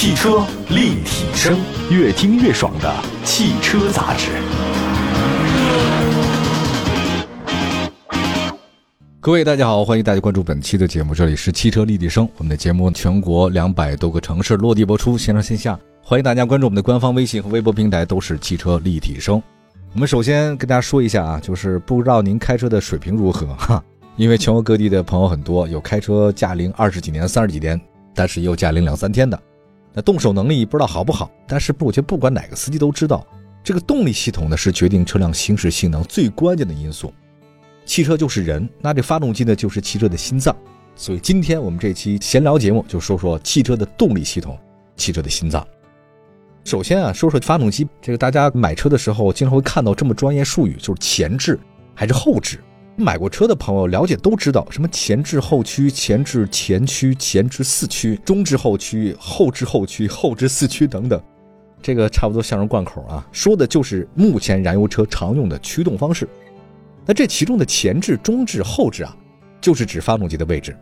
汽车立体声，越听越爽的汽车杂志。各位大家好，欢迎大家关注本期的节目，这里是汽车立体声。我们的节目全国两百多个城市落地播出，线上线下，欢迎大家关注我们的官方微信和微博平台，都是汽车立体声。我们首先跟大家说一下啊，就是不知道您开车的水平如何哈，因为全国各地的朋友很多，有开车驾龄二十几年、三十几年，但是也有驾龄两三天的。那动手能力不知道好不好，但是不，我觉得不管哪个司机都知道，这个动力系统呢是决定车辆行驶性能最关键的因素。汽车就是人，那这发动机呢就是汽车的心脏。所以今天我们这期闲聊节目就说说汽车的动力系统，汽车的心脏。首先啊，说说发动机。这个大家买车的时候经常会看到这么专业术语，就是前置还是后置。买过车的朋友了解都知道，什么前置后驱、前置前驱、前置四驱、中置后驱、后置后驱、后置四驱等等，这个差不多像是贯口啊，说的就是目前燃油车常用的驱动方式。那这其中的前置、中置、后置啊，就是指发动机的位置。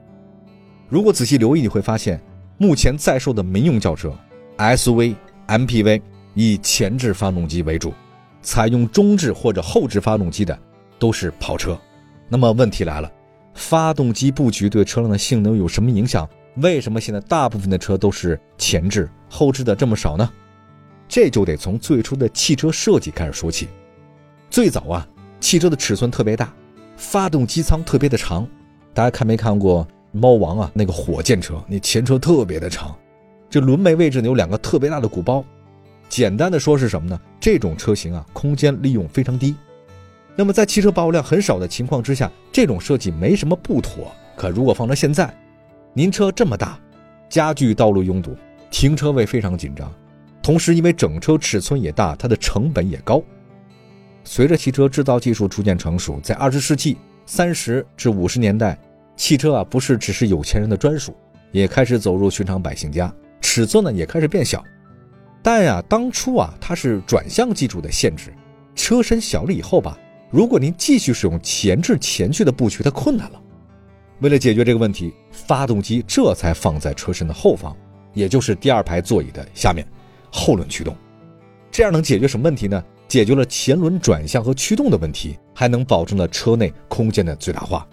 如果仔细留意，你会发现，目前在售的民用轿车、SUV、MPV 以前置发动机为主，采用中置或者后置发动机的都是跑车。那么问题来了，发动机布局对车辆的性能有什么影响？为什么现在大部分的车都是前置，后置的这么少呢？这就得从最初的汽车设计开始说起。最早啊，汽车的尺寸特别大，发动机舱特别的长。大家看没看过猫王啊？那个火箭车，那前车特别的长，这轮眉位置呢有两个特别大的鼓包。简单的说是什么呢？这种车型啊，空间利用非常低。那么在汽车保有量很少的情况之下，这种设计没什么不妥。可如果放到现在，您车这么大，加剧道路拥堵，停车位非常紧张，同时因为整车尺寸也大，它的成本也高。随着汽车制造技术逐渐成熟，在二十世纪三十至五十年代，汽车啊不是只是有钱人的专属，也开始走入寻常百姓家，尺寸呢也开始变小。但呀，当初啊它是转向技术的限制，车身小了以后吧。如果您继续使用前置前驱的布局，它困难了。为了解决这个问题，发动机这才放在车身的后方，也就是第二排座椅的下面，后轮驱动。这样能解决什么问题呢？解决了前轮转向和驱动的问题，还能保证了车内空间的最大化。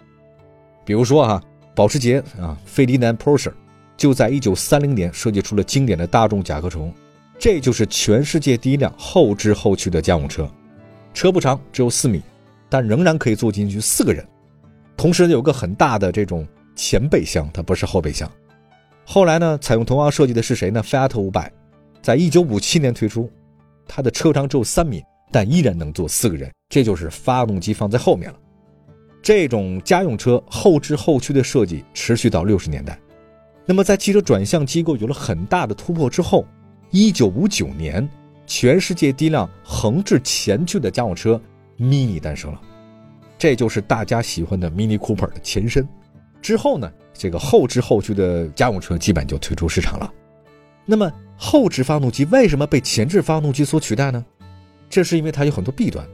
比如说啊，保时捷啊，费迪南 Porsche 就在1930年设计出了经典的大众甲壳虫，这就是全世界第一辆后置后驱的家用车。车不长，只有四米，但仍然可以坐进去四个人。同时有个很大的这种前备箱，它不是后备箱。后来呢，采用同样设计的是谁呢？菲亚特五百，在一九五七年推出，它的车长只有三米，但依然能坐四个人。这就是发动机放在后面了。这种家用车后置后驱的设计持续到六十年代。那么在汽车转向机构有了很大的突破之后，一九五九年。全世界第一辆横置前驱的家用车 Mini 诞生了，这就是大家喜欢的 Mini Cooper 的前身。之后呢，这个后置后驱的家用车基本就退出市场了。那么后置发动机为什么被前置发动机所取代呢？这是因为它有很多弊端。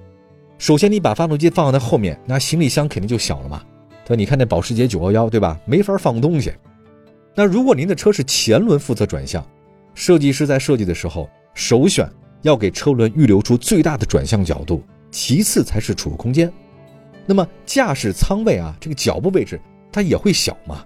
首先，你把发动机放在后面，那行李箱肯定就小了嘛。对，你看那保时捷911，对吧？没法放东西。那如果您的车是前轮负责转向，设计师在设计的时候。首选要给车轮预留出最大的转向角度，其次才是储物空间。那么驾驶舱位啊，这个脚部位置它也会小嘛？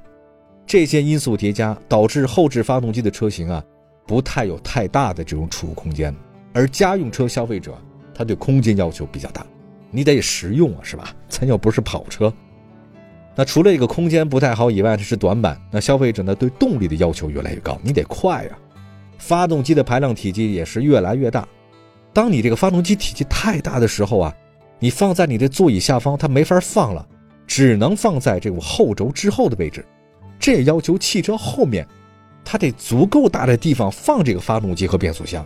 这些因素叠加，导致后置发动机的车型啊，不太有太大的这种储物空间。而家用车消费者，他对空间要求比较大，你得实用啊，是吧？咱又不是跑车。那除了这个空间不太好以外，它是短板。那消费者呢，对动力的要求越来越高，你得快呀。发动机的排量体积也是越来越大，当你这个发动机体积太大的时候啊，你放在你的座椅下方它没法放了，只能放在这个后轴之后的位置。这也要求汽车后面，它得足够大的地方放这个发动机和变速箱。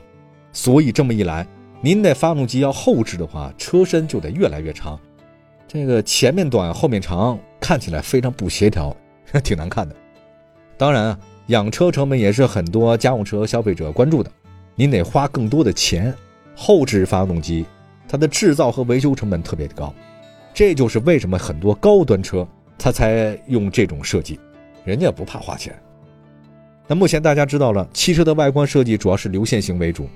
所以这么一来，您的发动机要后置的话，车身就得越来越长，这个前面短后面长，看起来非常不协调，挺难看的。当然啊。养车成本也是很多家用车消费者关注的，您得花更多的钱。后置发动机，它的制造和维修成本特别的高，这就是为什么很多高端车它才用这种设计，人家不怕花钱。那目前大家知道了，汽车的外观设计主要是流线型为主，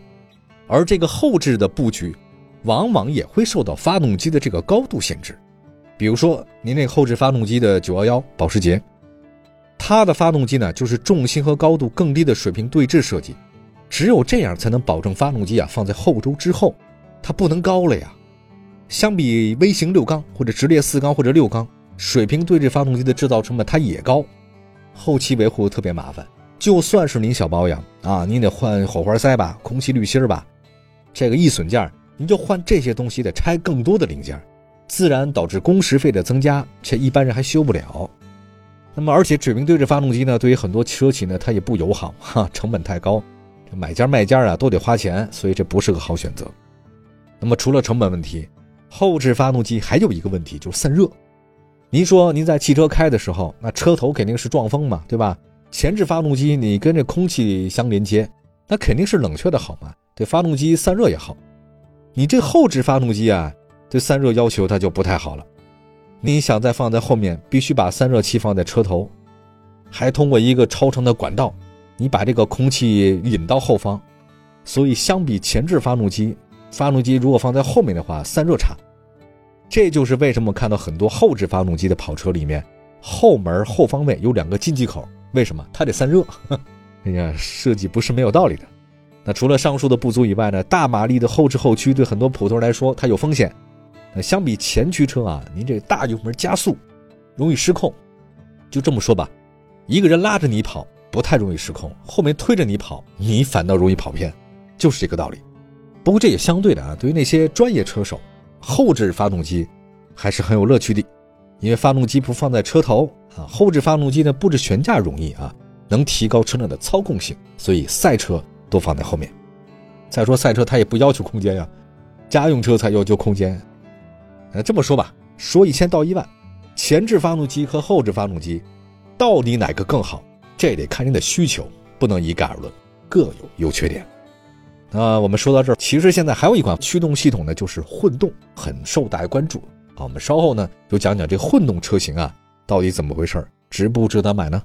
而这个后置的布局，往往也会受到发动机的这个高度限制。比如说，您那后置发动机的911保时捷，它的发动机呢就是重心和高度更低的水平对置设计，只有这样才能保证发动机啊放在后轴之后，它不能高了呀。相比微型六缸或者直列四缸或者六缸，水平对置发动机的制造成本它也高，后期维护特别麻烦。就算是您小保养啊，您得换火花塞吧，空气滤芯吧，这个易损件您就换这些东西得拆更多的零件，自然导致工时费的增加，且一般人还修不了。那么，而且水平对置发动机呢，对于很多车企呢，它也不友好哈，成本太高，买家卖家啊都得花钱，所以这不是个好选择。那么，除了成本问题，后置发动机还有一个问题就是散热。您说您在汽车开的时候，那车头肯定是撞风嘛，对吧？前置发动机你跟这空气相连接，那肯定是冷却的好嘛，对发动机散热也好。你这后置发动机啊，对散热要求它就不太好了。你想再放在后面，必须把散热器放在车头，还通过一个超长的管道，你把这个空气引到后方。所以相比前置发动机，发动机如果放在后面的话，散热差。这就是为什么看到很多后置发动机的跑车里面，后门后方位有两个进气口。为什么它得散热？哎呀，设计不是没有道理的。那除了上述的不足以外呢？大马力的后置后驱对很多普通人来说它有风险。那相比前驱车啊，您这大油门加速容易失控。就这么说吧，一个人拉着你跑不太容易失控，后面推着你跑，你反倒容易跑偏，就是这个道理。不过这也相对的啊，对于那些专业车手，后置发动机还是很有乐趣的。因为发动机不放在车头啊，后置发动机呢布置悬架容易啊，能提高车辆的操控性，所以赛车都放在后面。再说赛车它也不要求空间呀，家用车才要求空间。那，这么说吧，说一千道一万，前置发动机和后置发动机到底哪个更好？这得看您的需求，不能一概而论，各有优缺点。那我们说到这儿，其实现在还有一款驱动系统呢，就是混动，很受大家关注。好，我们稍后呢就讲讲这混动车型啊到底怎么回事值不值得买呢？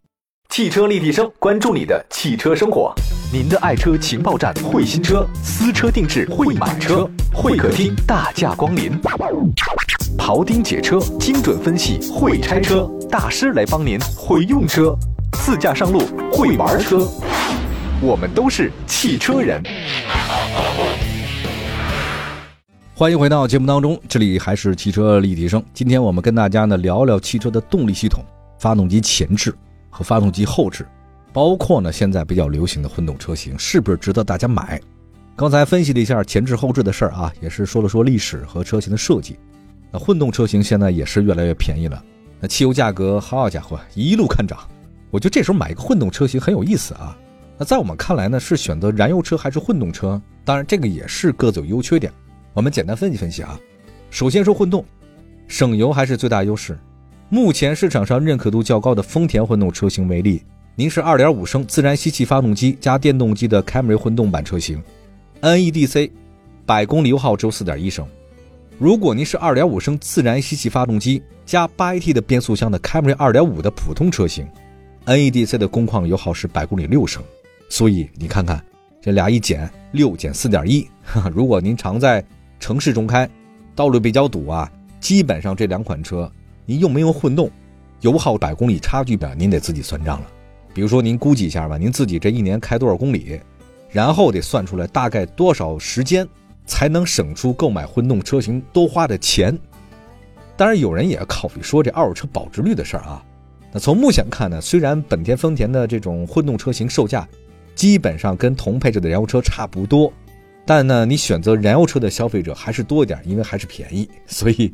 汽车立体声，关注你的汽车生活，您的爱车情报站，会新车，私车定制，会买车，会客厅大驾光临，庖丁解车，精准分析，会拆车大师来帮您，会用车，自驾上路，会玩车，我们都是汽车人。欢迎回到节目当中，这里还是汽车立体声。今天我们跟大家呢聊聊汽车的动力系统，发动机前置。和发动机后置，包括呢现在比较流行的混动车型是不是值得大家买？刚才分析了一下前置后置的事儿啊，也是说了说历史和车型的设计。那混动车型现在也是越来越便宜了，那汽油价格好家伙一路看涨，我觉得这时候买一个混动车型很有意思啊。那在我们看来呢，是选择燃油车还是混动车？当然这个也是各自有优缺点。我们简单分析分析啊，首先说混动，省油还是最大优势。目前市场上认可度较高的丰田混动车型为例，您是2.5升自然吸气发动机加电动机的凯美瑞混动版车型，NEDC，百公里油耗只有4.1升。如果您是2.5升自然吸气发动机加 8AT 的变速箱的凯美瑞2.5的普通车型，NEDC 的工况油耗是百公里6升。所以你看看这俩一减，六减4.1，如果您常在城市中开，道路比较堵啊，基本上这两款车，您用没用混动，油耗百公里差距吧，您得自己算账了。比如说您估计一下吧，您自己这一年开多少公里，然后得算出来大概多少时间才能省出购买混动车型多花的钱。当然，有人也考虑说这二手车保值率的事儿啊。那从目前看呢，虽然本田、丰田的这种混动车型售价基本上跟同配置的燃油车差不多。但呢，你选择燃油车的消费者还是多一点，因为还是便宜，所以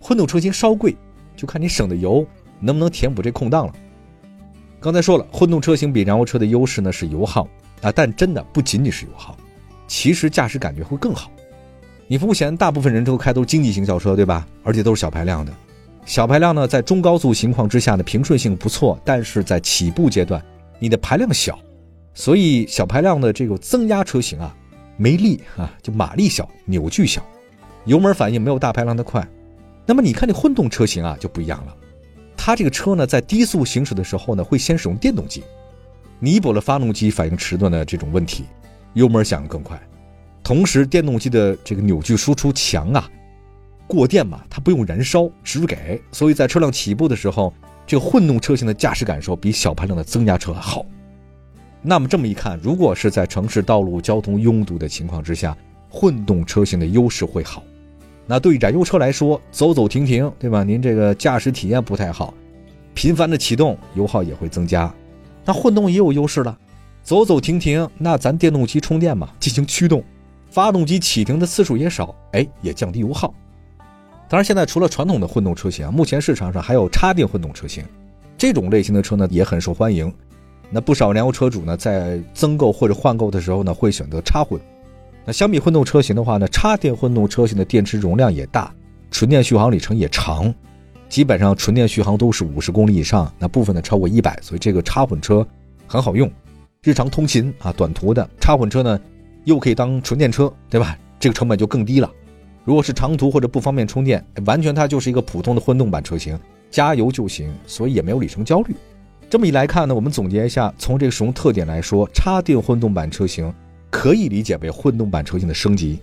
混动车型稍贵，就看你省的油能不能填补这空档了。刚才说了，混动车型比燃油车的优势呢是油耗啊，但真的不仅仅是油耗，其实驾驶感觉会更好。你目前大部分人都开都是经济型轿车，对吧？而且都是小排量的，小排量呢在中高速情况之下呢平顺性不错，但是在起步阶段你的排量小，所以小排量的这个增压车型啊。没力啊，就马力小，扭矩小，油门反应没有大排量的快。那么你看这混动车型啊就不一样了，它这个车呢在低速行驶的时候呢会先使用电动机，弥补了发动机反应迟钝的这种问题，油门响应更快。同时，电动机的这个扭矩输出强啊，过电嘛，它不用燃烧，直给，所以在车辆起步的时候，这个混动车型的驾驶感受比小排量的增压车好。那么这么一看，如果是在城市道路交通拥堵的情况之下，混动车型的优势会好。那对于燃油车来说，走走停停，对吧？您这个驾驶体验不太好，频繁的启动，油耗也会增加。那混动也有优势了，走走停停，那咱电动机充电嘛，进行驱动，发动机启停的次数也少，哎，也降低油耗。当然，现在除了传统的混动车型，目前市场上还有插电混动车型，这种类型的车呢也很受欢迎。那不少燃油车主呢，在增购或者换购的时候呢，会选择插混。相比混动车型的话呢，插电混动车型的电池容量也大，纯电续航里程也长，基本上纯电续航都是五十公里以上，那部分呢超过一百，所以这个插混车很好用。日常通勤啊，短途的插混车呢，又可以当纯电车，对吧？这个成本就更低了。如果是长途或者不方便充电，完全它就是一个普通的混动版车型，加油就行，所以也没有里程焦虑。这么一来看呢，我们总结一下，从这个使用特点来说，插电混动版车型可以理解为混动版车型的升级。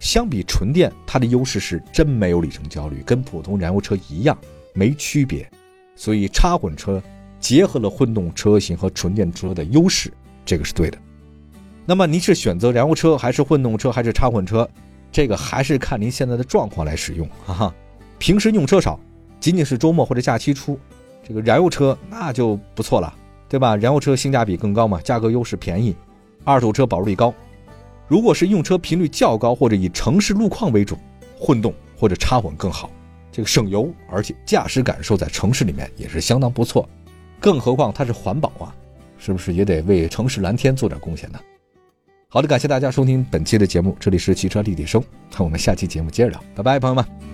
相比纯电，它的优势是真没有里程焦虑，跟普通燃油车一样没区别。所以插混车结合了混动车型和纯电车的优势，这个是对的。那么您是选择燃油车还是混动车还是插混车？这个还是看您现在的状况来使用，哈哈。平时用车少，仅仅是周末或者假期出。这个燃油车那就不错了，对吧？燃油车性价比更高嘛，价格优势便宜，二手车保值率高。如果是用车频率较高或者以城市路况为主，混动或者插混更好，这个省油，而且驾驶感受在城市里面也是相当不错。更何况它是环保啊，是不是也得为城市蓝天做点贡献呢？好的，感谢大家收听本期的节目，这里是汽车立体声，那我们下期节目接着聊，拜拜，朋友们。